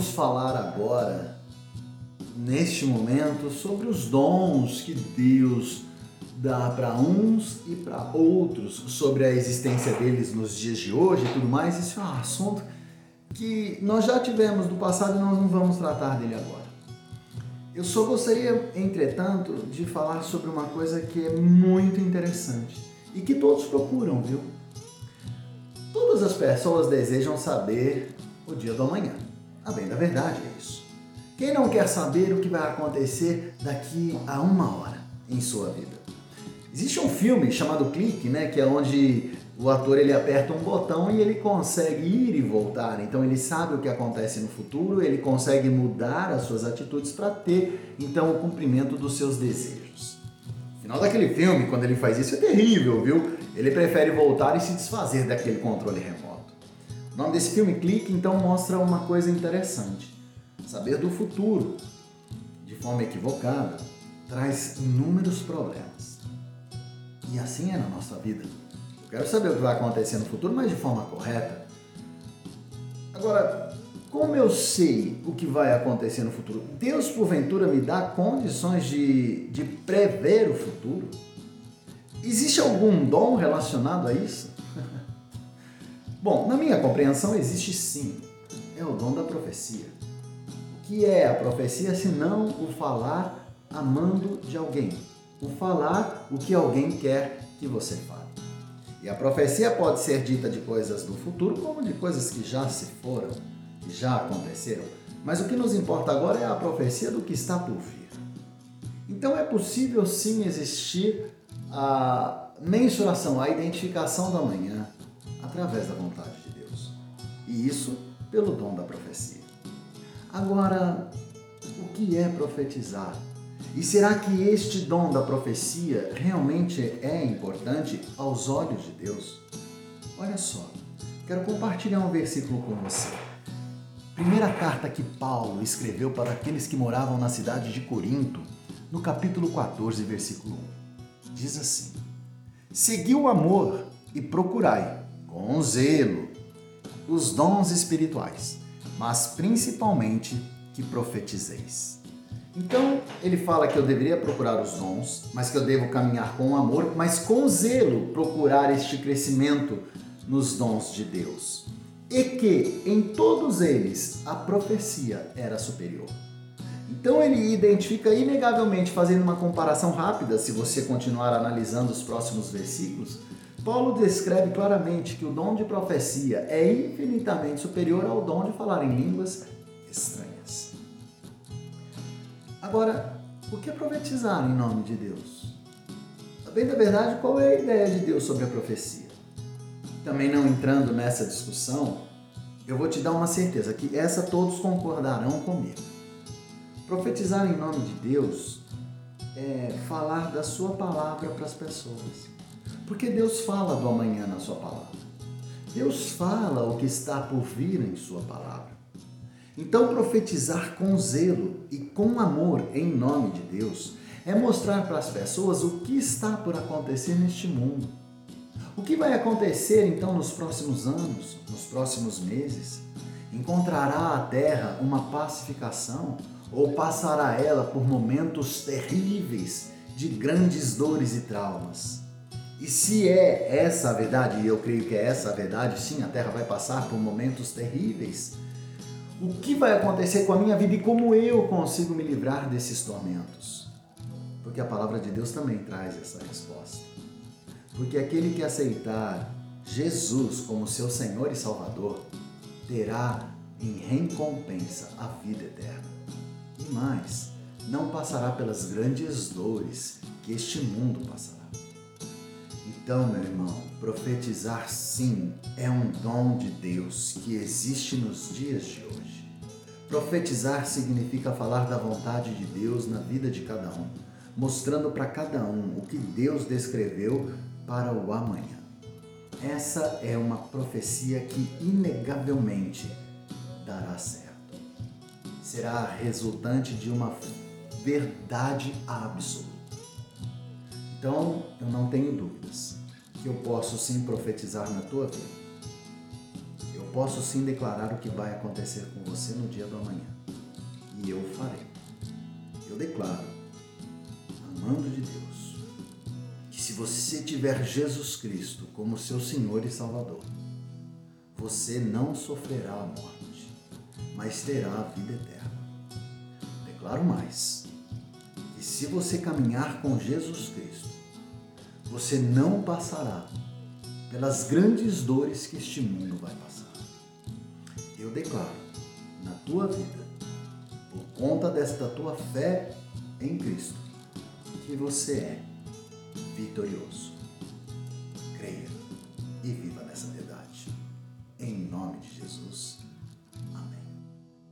vamos falar agora, neste momento, sobre os dons que Deus dá para uns e para outros, sobre a existência deles nos dias de hoje e tudo mais. Isso é um assunto que nós já tivemos no passado e nós não vamos tratar dele agora. Eu só gostaria, entretanto, de falar sobre uma coisa que é muito interessante e que todos procuram, viu? Todas as pessoas desejam saber o dia do amanhã. A bem da verdade é isso. Quem não quer saber o que vai acontecer daqui a uma hora em sua vida? Existe um filme chamado Clique, né, que é onde o ator ele aperta um botão e ele consegue ir e voltar. Então ele sabe o que acontece no futuro, ele consegue mudar as suas atitudes para ter então o cumprimento dos seus desejos. O final daquele filme, quando ele faz isso, é terrível, viu? Ele prefere voltar e se desfazer daquele controle remoto. O nome desse filme, Clique, então mostra uma coisa interessante. Saber do futuro de forma equivocada traz inúmeros problemas. E assim é na nossa vida. Quero saber o que vai acontecer no futuro, mas de forma correta. Agora, como eu sei o que vai acontecer no futuro? Deus, porventura, me dá condições de, de prever o futuro? Existe algum dom relacionado a isso? Bom, na minha compreensão, existe sim. É o dom da profecia. O que é a profecia se não o falar amando de alguém? O falar o que alguém quer que você fale. E a profecia pode ser dita de coisas do futuro como de coisas que já se foram, que já aconteceram. Mas o que nos importa agora é a profecia do que está por vir. Então é possível sim existir a mensuração, a identificação da manhã através da vontade de Deus. E isso pelo dom da profecia. Agora, o que é profetizar? E será que este dom da profecia realmente é importante aos olhos de Deus? Olha só, quero compartilhar um versículo com você. Primeira carta que Paulo escreveu para aqueles que moravam na cidade de Corinto, no capítulo 14, versículo 1. Diz assim: Segui o amor e procurai, com zelo, os dons espirituais, mas principalmente que profetizeis. Então, ele fala que eu deveria procurar os dons, mas que eu devo caminhar com amor, mas com zelo procurar este crescimento nos dons de Deus. E que em todos eles a profecia era superior. Então ele identifica inegavelmente, fazendo uma comparação rápida, se você continuar analisando os próximos versículos, Paulo descreve claramente que o dom de profecia é infinitamente superior ao dom de falar em línguas estranhas. Agora, o que é profetizar em nome de Deus? Bem da verdade, qual é a ideia de Deus sobre a profecia? Também não entrando nessa discussão, eu vou te dar uma certeza que essa todos concordarão comigo. Profetizar em nome de Deus é falar da sua palavra para as pessoas. Porque Deus fala do amanhã na sua palavra. Deus fala o que está por vir em sua palavra. Então, profetizar com zelo e com amor em nome de Deus é mostrar para as pessoas o que está por acontecer neste mundo. O que vai acontecer então nos próximos anos, nos próximos meses? Encontrará a terra uma pacificação ou passará ela por momentos terríveis de grandes dores e traumas? E se é essa a verdade, e eu creio que é essa a verdade, sim, a terra vai passar por momentos terríveis o que vai acontecer com a minha vida e como eu consigo me livrar desses tormentos? Porque a palavra de Deus também traz essa resposta. Porque aquele que aceitar Jesus como seu Senhor e Salvador terá em recompensa a vida eterna. E mais, não passará pelas grandes dores que este mundo passará. Então, meu irmão, profetizar sim é um dom de Deus que existe nos dias de hoje. Profetizar significa falar da vontade de Deus na vida de cada um, mostrando para cada um o que Deus descreveu para o amanhã. Essa é uma profecia que inegavelmente dará certo. Será resultante de uma verdade absoluta. Então, eu não tenho dúvidas que eu posso sim profetizar na tua vida. Eu posso sim declarar o que vai acontecer com você no dia do amanhã. E eu farei. Eu declaro, amando de Deus, que se você tiver Jesus Cristo como seu Senhor e Salvador, você não sofrerá a morte, mas terá a vida eterna. Declaro mais, que se você caminhar com Jesus Cristo, você não passará pelas grandes dores que este mundo vai passar. Eu declaro na tua vida, por conta desta tua fé em Cristo, que você é vitorioso. Creia e viva